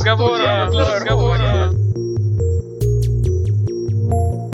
разговора. Для разговора.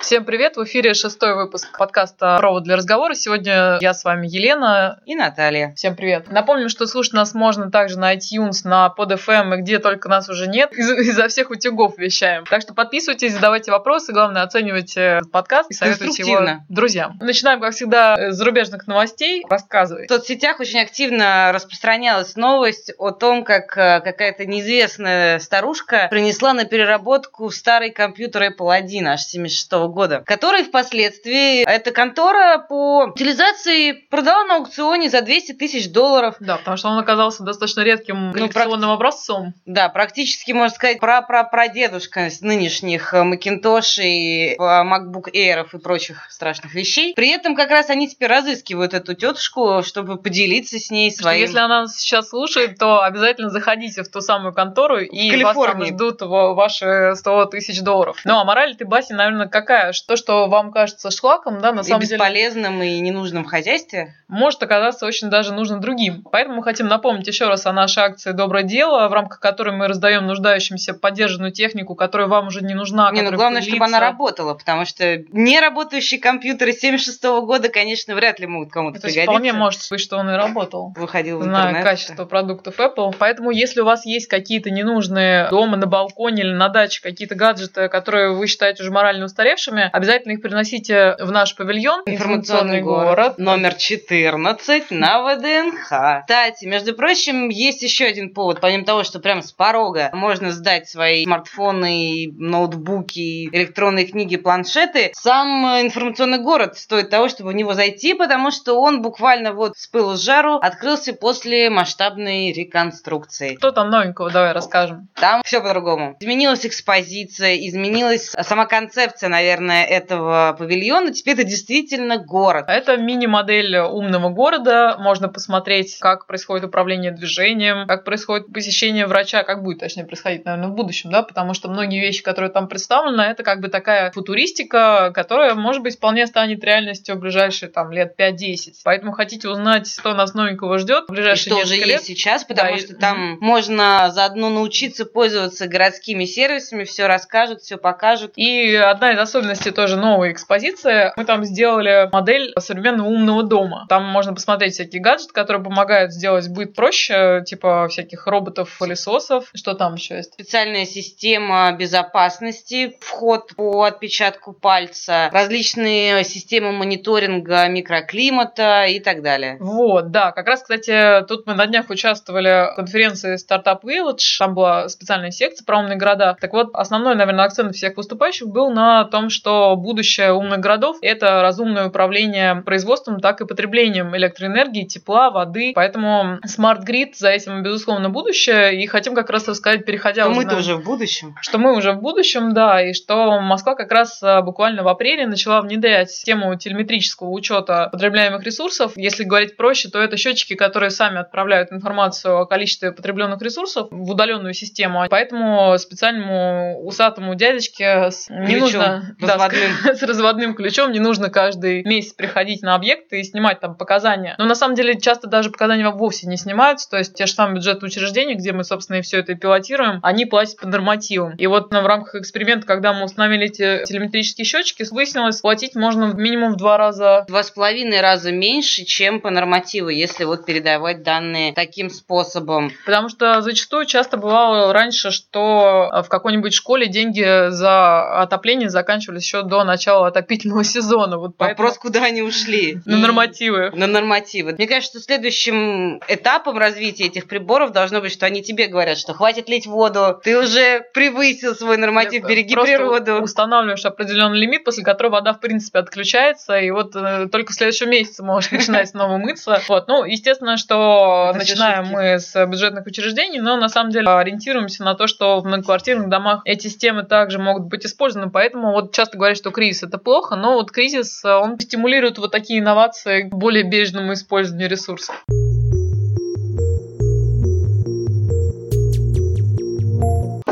Всем привет! В эфире шестой выпуск подкаста «Провод для разговора». Сегодня я с вами Елена. И Наталья. Всем привет! Напомню, что слушать нас можно также на iTunes, на PodFM и где только нас уже нет. Из- изо всех утюгов вещаем. Так что подписывайтесь, задавайте вопросы. Главное, оценивайте подкаст и советуйте его друзьям. Начинаем, как всегда, с зарубежных новостей. Рассказывай. В соцсетях очень активно распространялась новость о том, как э, какая-то неизвестная старушка принесла на переработку старый компьютер Apple 1 аж 76 года, который впоследствии эта контора по утилизации продала на аукционе за 200 тысяч долларов. Да, потому что он оказался достаточно редким коллекционным образцом. Да, практически, можно сказать, пра-пра-прадедушка с нынешних э, Macintosh и э, MacBook Air и прочих страшных вещей. При этом как раз они теперь разыскивают эту тетушку, чтобы поделиться с ней Что своим... Если она нас сейчас слушает, то обязательно заходите в ту самую контору, и вас там ждут ва- ваши 100 тысяч долларов. Ну, а мораль этой басни, наверное, какая? Что, что вам кажется шлаком, да, на и самом деле бесполезным, и ненужным в хозяйстве. может оказаться очень даже нужным другим. Поэтому мы хотим напомнить еще раз о нашей акции «Доброе дело», в рамках которой мы раздаем нуждающимся поддержанную технику, которая вам уже не нужна. не, ну главное, чтобы пылится. она работала, потому что неработающие компьютеры 76 года, конечно, вряд ли могут кому-то пригодиться. вполне может быть, что он и работал. Выходил в интернет. качество продуктов Apple. Поэтому, если у вас есть какие-то ненужные дома, на балконе или на даче какие-то гаджеты, которые вы считаете уже морально устаревшими, обязательно их приносите в наш павильон Информационный город. Номер 14 на ВДНХ. Кстати, между прочим, есть еще один повод. Помимо того, что прям с порога можно сдать свои смартфоны, ноутбуки, электронные книги, планшеты, сам э, информационный город стоит того, чтобы в него зайти, потому что он буквально вот с пылу с жару открылся после масштабной реконструкции. Что там новенького? Давай расскажем. Там все по-другому. Изменилась экспозиция, изменилась сама концепция, наверное, этого павильона. Теперь это действительно город. Это мини-модель умного города. Можно посмотреть, как происходит управление движением, как происходит посещение врача, как будет, точнее, происходить, наверное, в будущем, да, потому что многие вещи, которые там представлены, это как бы такая футуристика, которая, может быть, вполне станет реальностью в ближайшие там лет 5-10. Поэтому хотите узнать, что нас новенького ждет в И ближайшие что уже несколько лет? есть сейчас, потому Да, и- что там можно заодно научиться пользоваться городскими сервисами, все расскажут, все покажут. И одна из особенностей тоже новой экспозиции, мы там сделали модель современного умного дома. Там можно посмотреть всякие гаджеты, которые помогают сделать быт проще, типа всяких роботов-пылесосов. Что там еще есть? Специальная система безопасности, вход по отпечатку пальца, различные системы мониторинга микроклимата и так далее. Вот, да, как раз, кстати, тут мы на днях участвовали в конференции Startup Village, там была специальная секция про умные города. Так вот, основной, наверное, акцент всех выступающих был на том, что будущее умных городов – это разумное управление производством, так и потреблением электроэнергии, тепла, воды. Поэтому Grid за этим, безусловно, будущее. И хотим как раз рассказать, переходя уже мы-то на- уже в будущем. что мы уже в будущем, да, и что Москва как раз а, буквально в апреле начала внедрять систему телеметрического учета потребляемых ресурсов. Если говорить проще, то это счетчики, которые сами отправляют информацию о количестве потребленных ресурсов в удаленную систему. Поэтому специальному усатому дядечке не Ключом нужно да, разводным. с, разводным ключом не нужно каждый месяц приходить на объект и снимать там показания. Но на самом деле часто даже показания вовсе не снимаются, то есть те же самые бюджетные учреждения, где мы, собственно, и все это пилотируем, они платят по нормативам. И вот в рамках эксперимента, когда мы установили эти телеметрические счетчики, выяснилось, платить можно минимум в два раза Два с половиной раза меньше, чем по нормативу, если вот передавать данные таким способом. Потому что зачастую часто бывало раньше, что в какой-нибудь школе деньги за отопление заканчивались еще до начала отопительного сезона. Вот поэтому Вопрос, куда они ушли? на нормативы. На нормативы. Мне кажется, что следующим этапом развития этих приборов должно быть, что они тебе говорят, что хватит лить воду, ты уже превысил свой норматив, береги Просто природу. устанавливаешь определенный лимит, после которого вода, в принципе, отключается, и вот э, только в следующем месяце можешь начинать снова мыться. Вот. Ну, естественно, что Это начинаем шутки. мы с бюджетных учреждений, но на самом деле ориентируемся на то, что в многоквартирных домах эти системы также могут быть использованы, поэтому вот часто говорят, что кризис это плохо, но вот кризис, э, он стимулирует вот такие инновации к более бережному использованию ресурсов.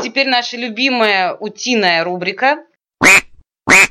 Теперь наша любимая утиная рубрика.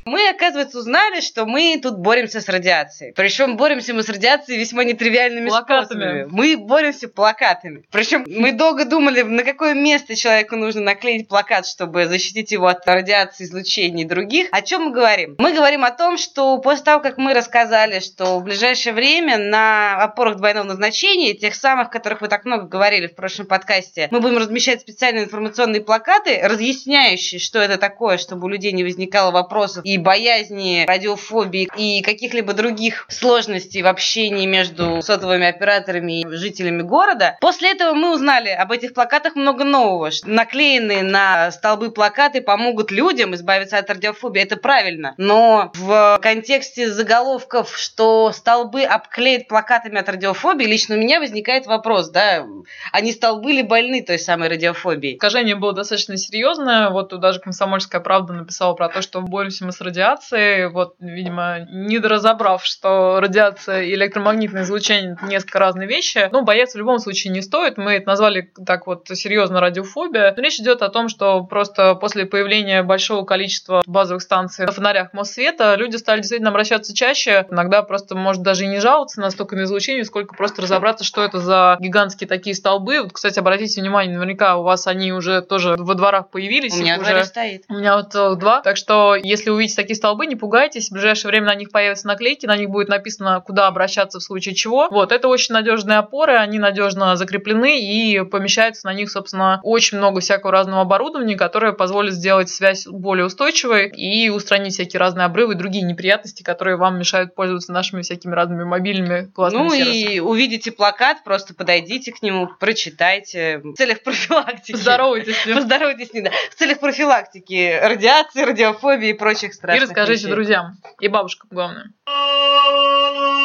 Мы, оказывается, узнали, что мы тут боремся с радиацией. Причем боремся мы с радиацией весьма нетривиальными Плакатами. способами. Мы боремся плакатами. Причем мы долго думали, на какое место человеку нужно наклеить плакат, чтобы защитить его от радиации, излучений и других. О чем мы говорим? Мы говорим о том, что после того, как мы рассказали, что в ближайшее время на опорах двойного назначения, тех самых, о которых вы так много говорили в прошлом подкасте, мы будем размещать специальные информационные плакаты, разъясняющие, что это такое, чтобы у людей не возникало вопросов и боязни, радиофобии и каких-либо других сложностей в общении между сотовыми операторами и жителями города. После этого мы узнали об этих плакатах много нового. Наклеенные на столбы плакаты помогут людям избавиться от радиофобии. Это правильно. Но в контексте заголовков, что столбы обклеят плакатами от радиофобии, лично у меня возникает вопрос, да, они столбы ли больны той самой радиофобией? Искажение было достаточно серьезное. Вот тут даже «Комсомольская правда» написала про то, что боремся мы с радиацией. Вот, видимо, недоразобрав, что радиация и электромагнитное излучение – это несколько разные вещи. Ну, бояться в любом случае не стоит. Мы это назвали так вот серьезно радиофобия. Но речь идет о том, что просто после появления большого количества базовых станций на фонарях Моссвета люди стали действительно обращаться чаще. Иногда просто, может, даже и не жаловаться настолько на излучение, сколько просто разобраться, что это за гигантские такие столбы. Вот, кстати, обратите внимание, наверняка у вас они уже тоже во дворах появились. У меня уже стоит. у меня вот целых два. Так что, если увидите такие столбы, не пугайтесь. В ближайшее время на них появятся наклейки, на них будет написано, куда обращаться в случае чего. Вот, это очень надежные опоры, они надежно закреплены и помещается на них, собственно, очень много всякого разного оборудования, которое позволит сделать связь более устойчивой и устранить всякие разные обрывы и другие неприятности, которые вам мешают пользоваться нашими всякими разными мобильными классными Ну сервисами. и увидите плакат, просто подойдите к нему, прочитайте в целях профилактики. Здоровайтесь с ним. Поздоровайтесь с ним, да. В целях профилактики радиации, радиофобии и прочих И страшных расскажите вещей. друзьям. И бабушкам, главное.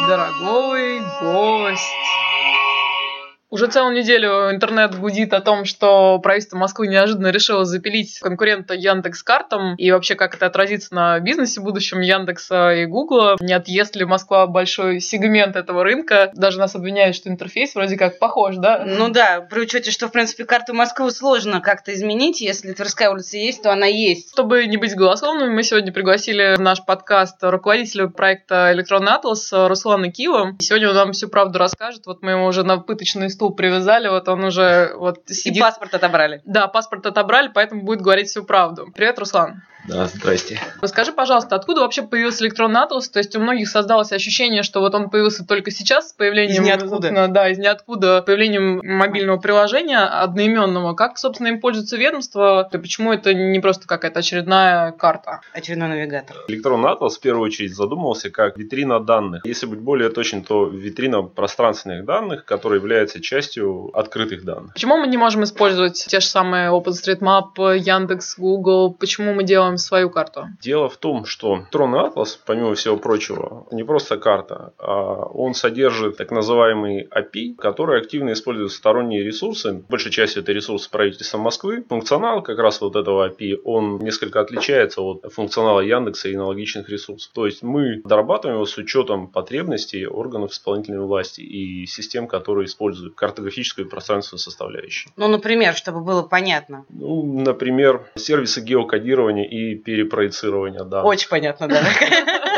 Дорогой Уже целую неделю интернет гудит о том, что правительство Москвы неожиданно решило запилить конкурента Яндекс картам и вообще как это отразится на бизнесе будущем Яндекса и Гугла. Не отъест ли Москва большой сегмент этого рынка? Даже нас обвиняют, что интерфейс вроде как похож, да? Ну да, при учете, что, в принципе, карту Москвы сложно как-то изменить. Если Тверская улица есть, то она есть. Чтобы не быть голословными, мы сегодня пригласили в наш подкаст руководителя проекта «Электронный атлас» Руслана Кива. Сегодня он нам всю правду расскажет. Вот мы его уже на пыточный стул привязали, вот он уже вот И сидит. паспорт отобрали. Да, паспорт отобрали, поэтому будет говорить всю правду. Привет, Руслан. Да, здрасте. Расскажи, пожалуйста, откуда вообще появился электронный атлас? То есть у многих создалось ощущение, что вот он появился только сейчас с появлением... Из ниоткуда. Да, из ниоткуда, появлением мобильного приложения одноименного. Как, собственно, им пользуется ведомство? И почему это не просто какая-то очередная карта? Очередной навигатор. Электронный атлас в первую очередь задумывался как витрина данных. Если быть более точным, то витрина пространственных данных, которая является частью открытых данных. Почему мы не можем использовать те же самые OpenStreetMap, Яндекс, Google? Почему мы делаем свою карту? Дело в том, что электронный атлас, помимо всего прочего, не просто карта, а он содержит так называемый API, который активно использует сторонние ресурсы. Большей частью это ресурсы правительства Москвы. Функционал как раз вот этого API, он несколько отличается от функционала Яндекса и аналогичных ресурсов. То есть мы дорабатываем его с учетом потребностей органов исполнительной власти и систем, которые используют картографическую и пространственную составляющую. Ну, например, чтобы было понятно. Ну, например, сервисы геокодирования и перепроецирования данных. Очень понятно, да.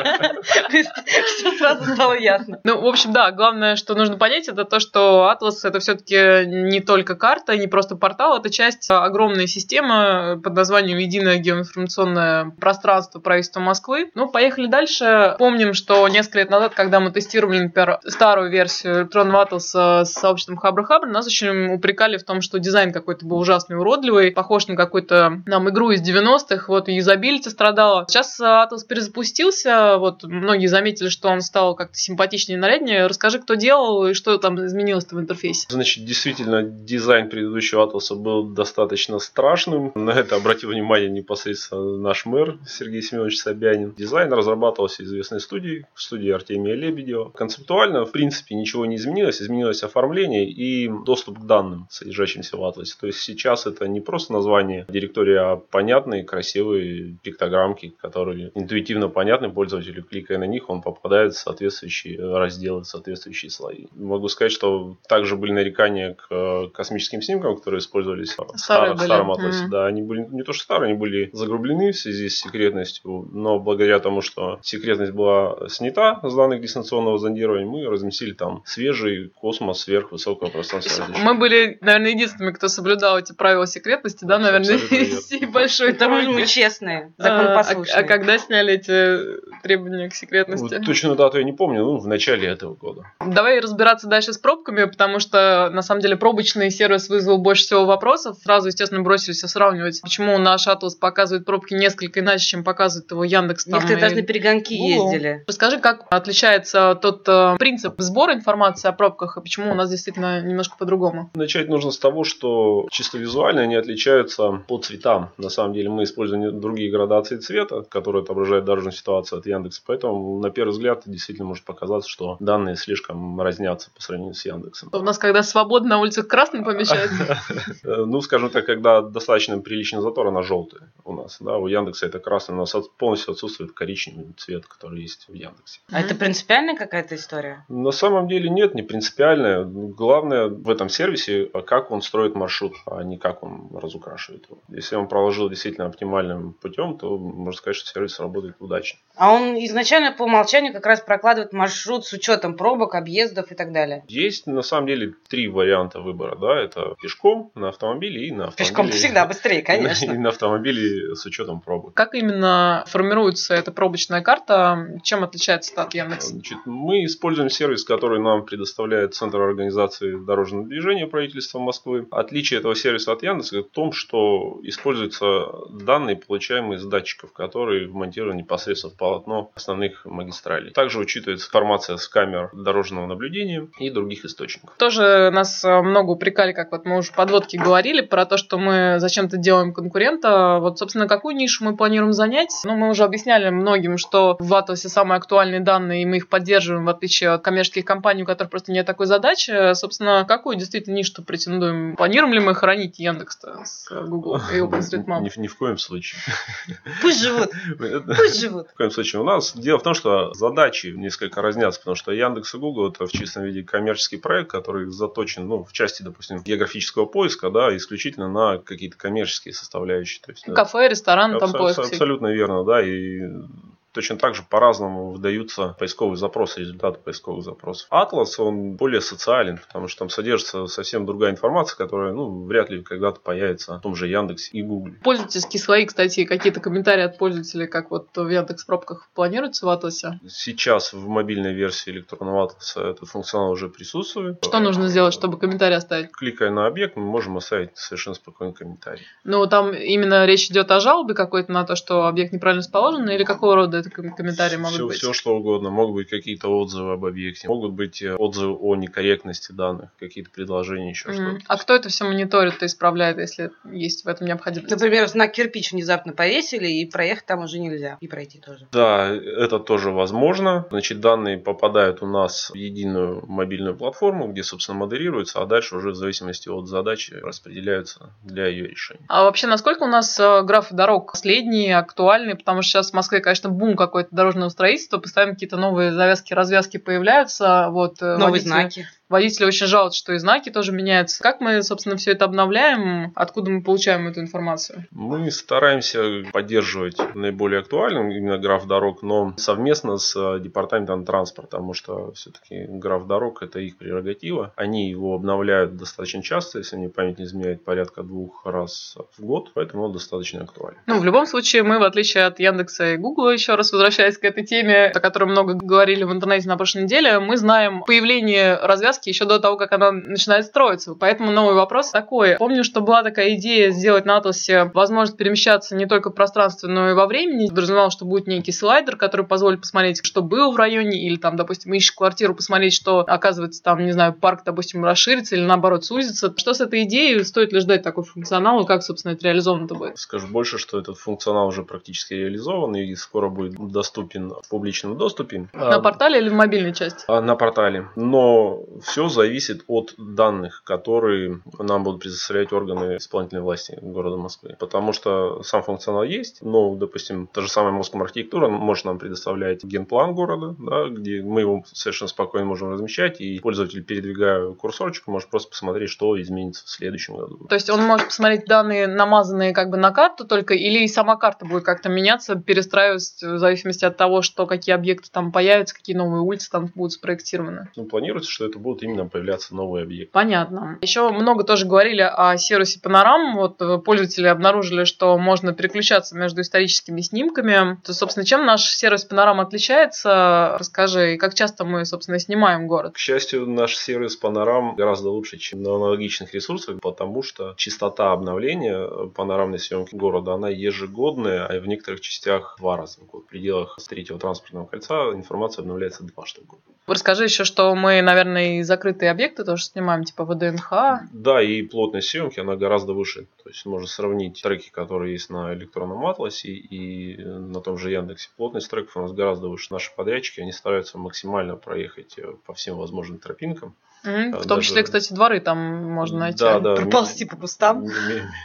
Все сразу стало ясно. Ну, в общем, да, главное, что нужно понять, это то, что Atlas это все-таки не только карта, не просто портал, это часть огромной системы под названием Единое геоинформационное пространство правительства Москвы. Ну, поехали дальше. Помним, что несколько лет назад, когда мы тестировали, например, старую версию электронного Atlas с сообществом Хабр Хабр, нас очень упрекали в том, что дизайн какой-то был ужасный, уродливый, похож на какую-то нам игру из 90-х, вот и юзабилити страдала. Сейчас Atlas перезапустился, вот многие заметили, что он стал как-то симпатичнее и наряднее. Расскажи, кто делал и что там изменилось-то в интерфейсе. Значит, действительно, дизайн предыдущего Атласа был достаточно страшным. На это обратил внимание непосредственно наш мэр Сергей Семенович Собянин. Дизайн разрабатывался известной студией, студией Артемия Лебедева. Концептуально, в принципе, ничего не изменилось. Изменилось оформление и доступ к данным, содержащимся в Атласе. То есть сейчас это не просто название директории, а понятные, красивые пиктограммки, которые интуитивно понятны пользователю пользователю, кликая на них, он попадает в соответствующие разделы, в соответствующие слои. Могу сказать, что также были нарекания к э, космическим снимкам, которые использовались в старом, старом атласе. Mm-hmm. Да, они были не то что старые, они были загрублены в связи с секретностью, но благодаря тому, что секретность была снята с данных дистанционного зондирования, мы разместили там свежий космос сверхвысокого пространства. Мы были, наверное, единственными, кто соблюдал эти правила секретности, да, наверное, всей большой Потому что мы честные, законопослушные. А, а когда сняли эти требования к секретности? Вот, точно дату я не помню, ну, в начале этого года. Давай разбираться дальше с пробками, потому что, на самом деле, пробочный сервис вызвал больше всего вопросов. Сразу, естественно, бросились сравнивать, почему наш Атлас показывает пробки несколько иначе, чем показывает его Яндекс. Некоторые даже на перегонки Google. ездили. Расскажи, как отличается тот э, принцип сбора информации о пробках и почему у нас действительно немножко по-другому? Начать нужно с того, что чисто визуально они отличаются по цветам. На самом деле мы используем другие градации цвета, которые отображают дорожную ситуацию от Яндекса. Поэтому на первый взгляд действительно может показаться, что данные слишком разнятся по сравнению с Яндексом. У нас когда свободно на улицах красным помещается? Ну, скажем так, когда достаточно приличный затор, она желтая у нас. Да, у Яндекса это красный, у нас полностью отсутствует коричневый цвет, который есть в Яндексе. А это принципиальная какая-то история? На самом деле нет, не принципиальная. Главное в этом сервисе, как он строит маршрут, а не как он разукрашивает его. Если он проложил действительно оптимальным путем, то можно сказать, что сервис работает удачно. А он изначально по умолчанию как раз прокладывает маршрут с учетом пробок, объездов и так далее? Есть на самом деле три варианта выбора. Да? Это пешком, на автомобиле и на автомобиле. Пешком всегда быстрее, конечно. И на автомобиле с учетом пробок. Как именно формируется эта пробочная карта? Чем отличается от Яндекса? Значит, мы используем сервис, который нам предоставляет Центр организации дорожного движения правительства Москвы. Отличие этого сервиса от Яндекса в том, что используются данные, получаемые с датчиков, которые вмонтированы непосредственно в полотно основных магистралей. Также учитывается информация с камер дорожного наблюдения и других источников. Тоже нас э, много упрекали, как вот мы уже в подводке говорили, про то, что мы зачем-то делаем конкурента. Вот, собственно, какую нишу мы планируем занять? Ну, мы уже объясняли многим, что в Атласе самые актуальные данные, и мы их поддерживаем, в отличие от коммерческих компаний, у которых просто нет такой задачи. Собственно, какую действительно нишу претендуем? Планируем ли мы хранить Яндекс с Google и OpenStreetMap? Ни, ни в коем случае. Пусть живут. Пусть живут. В коем случае. У нас дело в том, что задачи несколько разнятся, потому что Яндекс и Google это в чистом виде коммерческий проект, который заточен, ну, в части, допустим, географического поиска, да, исключительно на какие-то коммерческие составляющие. То есть, Кафе, ресторан, там поиск. Абсолютно верно, да, и Точно так же по-разному выдаются поисковые запросы, результаты поисковых запросов. Атлас, он более социален, потому что там содержится совсем другая информация, которая, ну, вряд ли когда-то появится в том же Яндексе и Гугле. Пользовательские слои, кстати, какие-то комментарии от пользователей, как вот в Яндекс пробках планируется в Атласе? Сейчас в мобильной версии электронного Атласа этот функционал уже присутствует. Что нужно сделать, чтобы комментарий оставить? Кликая на объект, мы можем оставить совершенно спокойный комментарий. Ну, там именно речь идет о жалобе какой-то на то, что объект неправильно расположен, или какого рода это комментарии могут все, быть? Все, что угодно. Могут быть какие-то отзывы об объекте, могут быть э, отзывы о некорректности данных, какие-то предложения, еще mm. что-то. А кто это все мониторит и исправляет, если есть в этом необходимость? Например, на кирпич внезапно повесили, и проехать там уже нельзя, и пройти тоже. Да, это тоже возможно. Значит, данные попадают у нас в единую мобильную платформу, где, собственно, модерируются, а дальше уже в зависимости от задачи распределяются для ее решения. А вообще, насколько у нас э, графы дорог последние, актуальные? Потому что сейчас в Москве, конечно, бум какой-то дорожного строительства, постоянно какие-то новые завязки, развязки появляются. Вот, э, Новые водители... знаки. Водители очень жалуются, что и знаки тоже меняются. Как мы, собственно, все это обновляем? Откуда мы получаем эту информацию? Мы стараемся поддерживать наиболее актуальным именно граф дорог, но совместно с э, департаментом транспорта, потому что все-таки граф дорог это их прерогатива. Они его обновляют достаточно часто, если мне память не изменяет, порядка двух раз в год, поэтому он достаточно актуален. Ну, в любом случае, мы, в отличие от Яндекса и Гугла, еще раз возвращаясь к этой теме, о которой много говорили в интернете на прошлой неделе, мы знаем появление развязки сказки еще до того, как она начинает строиться. Поэтому новый вопрос такой. Помню, что была такая идея сделать на Атласе возможность перемещаться не только в пространстве, но и во времени. Подразумевал, что будет некий слайдер, который позволит посмотреть, что было в районе, или там, допустим, ищешь квартиру, посмотреть, что оказывается там, не знаю, парк, допустим, расширится или наоборот сузится. Что с этой идеей? Стоит ли ждать такой функционал и как, собственно, это реализовано-то будет? Скажу больше, что этот функционал уже практически реализован и скоро будет доступен в публичном доступе. На портале или в мобильной части? А, на портале. Но Все зависит от данных, которые нам будут предоставлять органы исполнительной власти города Москвы. Потому что сам функционал есть, но, допустим, та же самая Москва архитектура может нам предоставлять генплан города, да, где мы его совершенно спокойно можем размещать, и пользователь, передвигая курсорчик, может просто посмотреть, что изменится в следующем году. То есть он может посмотреть данные, намазанные как бы на карту только, или и сама карта будет как-то меняться, перестраиваться в зависимости от того, что какие объекты там появятся, какие новые улицы там будут спроектированы? Ну, планируется, что это будут именно появляться новые объекты. Понятно. Еще много тоже говорили о сервисе Панорам. Вот э, пользователи обнаружили, что можно переключаться между историческими снимками. То, собственно, чем наш сервис Панорам отличается? Расскажи, как часто мы, собственно, снимаем город? К счастью, наш сервис Панорам гораздо лучше, чем на аналогичных ресурсах, потому что частота обновления панорамной съемки города, она ежегодная, а в некоторых частях два раза в год. В пределах третьего транспортного кольца информация обновляется два год. Расскажи еще, что мы, наверное, закрытые объекты тоже снимаем, типа ВДНХ. Да, и плотность съемки, она гораздо выше. То есть можно сравнить треки, которые есть на электронном атласе и на том же Яндексе. Плотность треков у нас гораздо выше. Наши подрядчики, они стараются максимально проехать по всем возможным тропинкам. Mm-hmm. В том даже... числе, кстати, дворы там можно найти. Да, да. Проползти по кустам.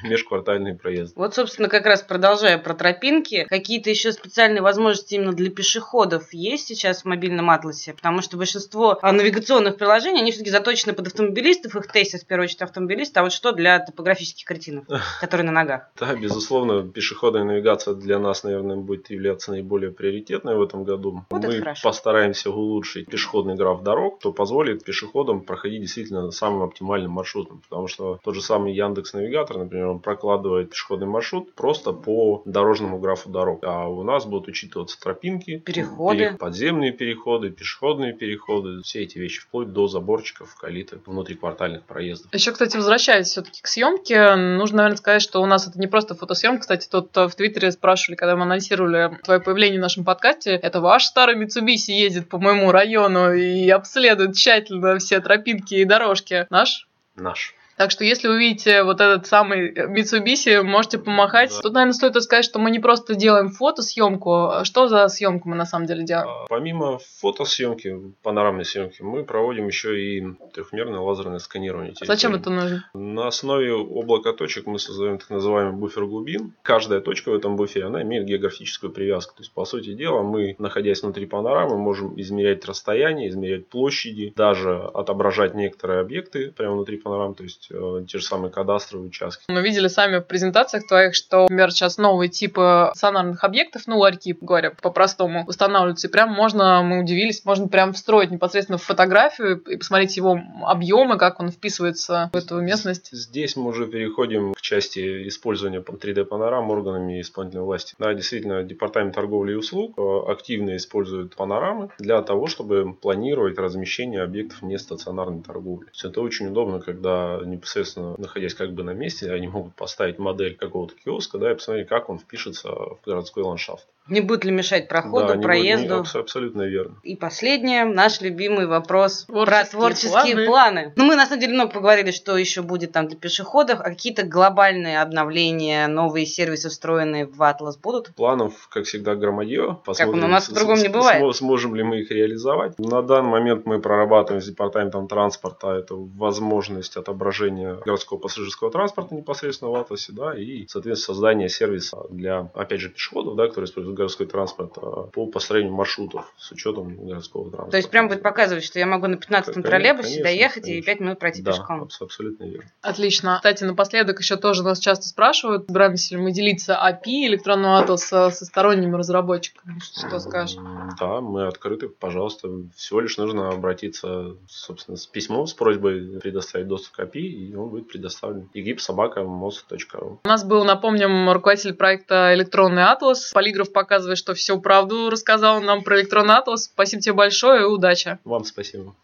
Межквартальные проезды. Вот, собственно, как раз продолжая про тропинки, какие-то еще специальные возможности именно для пешеходов есть сейчас в мобильном атласе? Потому что большинство навигационных приложений, они все-таки заточены под автомобилистов, их тестят в первую очередь автомобилисты, а вот что для топографических кретинов, которые на ногах? Да, безусловно, пешеходная навигация для нас, наверное, будет являться наиболее приоритетной в этом году. Мы постараемся улучшить пешеходный граф дорог, что позволит пешеходам проходить действительно самым оптимальным маршрутом. Потому что тот же самый Яндекс Навигатор, например, он прокладывает пешеходный маршрут просто по дорожному графу дорог. А у нас будут учитываться тропинки, переходы, подземные переходы, пешеходные переходы, все эти вещи, вплоть до заборчиков, калиток, внутриквартальных проездов. Еще, кстати, возвращаясь все-таки к съемке, нужно, наверное, сказать, что у нас это не просто фотосъемка. Кстати, тут в Твиттере спрашивали, когда мы анонсировали твое появление в нашем подкасте, это ваш старый Mitsubishi ездит по моему району и обследует тщательно все тропинки тропинки и дорожки. Наш? Наш. Так что если увидите вот этот самый Mitsubishi, можете помахать. Да. Тут, наверное, стоит сказать, что мы не просто делаем фотосъемку. Что за съемку мы на самом деле делаем? А, помимо фотосъемки, панорамной съемки, мы проводим еще и трехмерное лазерное сканирование. А зачем это нужно? На основе облака точек мы создаем так называемый буфер глубин. Каждая точка в этом буфере, она имеет географическую привязку. То есть, по сути дела, мы, находясь внутри панорамы, можем измерять расстояние, измерять площади, даже отображать некоторые объекты прямо внутри панорамы. То есть, есть э, те же самые кадастровые участки. Мы видели сами в презентациях твоих, что, например, сейчас новые типы сонарных объектов, ну, ларьки, говоря по-простому, устанавливаются. И прям можно, мы удивились, можно прям встроить непосредственно в фотографию и посмотреть его объемы, как он вписывается в эту местность. Здесь мы уже переходим к части использования 3D-панорам органами исполнительной власти. Да, действительно, Департамент торговли и услуг э, активно использует панорамы для того, чтобы планировать размещение объектов нестационарной торговли. Это очень удобно, когда непосредственно находясь как бы на месте, они могут поставить модель какого-то киоска, да, и посмотреть, как он впишется в городской ландшафт. Не будет ли мешать проходу, да, проезду? Будет, не, абсолютно верно. И последнее, наш любимый вопрос творческие про творческие планы. планы. Ну, мы на самом деле много поговорили, что еще будет там для пешеходов, а какие-то глобальные обновления, новые сервисы, встроенные в Atlas будут? Планов, как всегда, громадье. Посмотрим, как у нас по-другому не бывает. Сможем ли мы их реализовать? На данный момент мы прорабатываем с департаментом транспорта эту возможность отображения городского пассажирского транспорта непосредственно в Атласе, да, и, соответственно, создание сервиса для, опять же, пешеходов, да, которые используют городской транспорт а по построению маршрутов с учетом городского транспорта. То есть прям будет показывать, что я могу на 15-м троллейбусе конечно, доехать конечно. и 5 минут пройти да, пешком. абсолютно верно. Отлично. Кстати, напоследок еще тоже нас часто спрашивают, собираемся ли мы делиться API электронного атласа со сторонними разработчиками. Что скажешь? Да, мы открыты, пожалуйста. Всего лишь нужно обратиться, собственно, с письмом с просьбой предоставить доступ к API, и он будет предоставлен. egipsobaka.mos.ru У нас был, напомним, руководитель проекта «Электронный атлас». Полиграф показывает, что всю правду рассказал нам про электронный атлас. Спасибо тебе большое и удачи. Вам спасибо.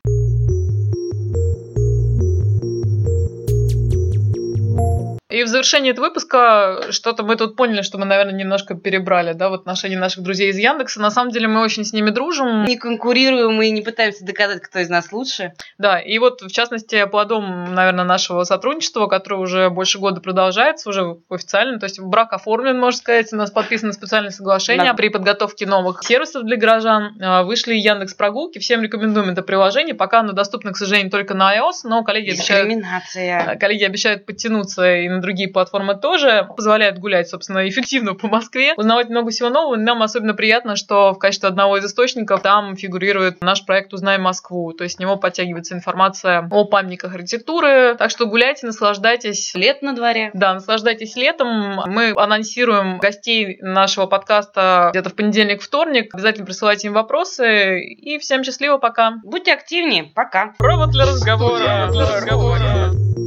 И в завершении этого выпуска что-то мы тут поняли, что мы, наверное, немножко перебрали, да, в отношении наших друзей из Яндекса. На самом деле мы очень с ними дружим. Не конкурируем и не пытаемся доказать, кто из нас лучше. Да, и вот, в частности, плодом, наверное, нашего сотрудничества, которое уже больше года продолжается, уже официально, то есть брак оформлен, можно сказать, у нас подписано специальное соглашение да. при подготовке новых сервисов для горожан. А, вышли Яндекс Прогулки, всем рекомендуем это приложение, пока оно доступно, к сожалению, только на iOS, но коллеги обещают, коллеги обещают подтянуться и на другие платформы тоже, позволяют гулять, собственно, эффективно по Москве, узнавать много всего нового. Нам особенно приятно, что в качестве одного из источников там фигурирует наш проект «Узнай Москву», то есть с него подтягивается информация о памятниках архитектуры. Так что гуляйте, наслаждайтесь. Лет на дворе. Да, наслаждайтесь летом. Мы анонсируем гостей нашего подкаста где-то в понедельник-вторник. Обязательно присылайте им вопросы. И всем счастливо, пока. Будьте активнее. Пока. Провод для разговора. Для разговора.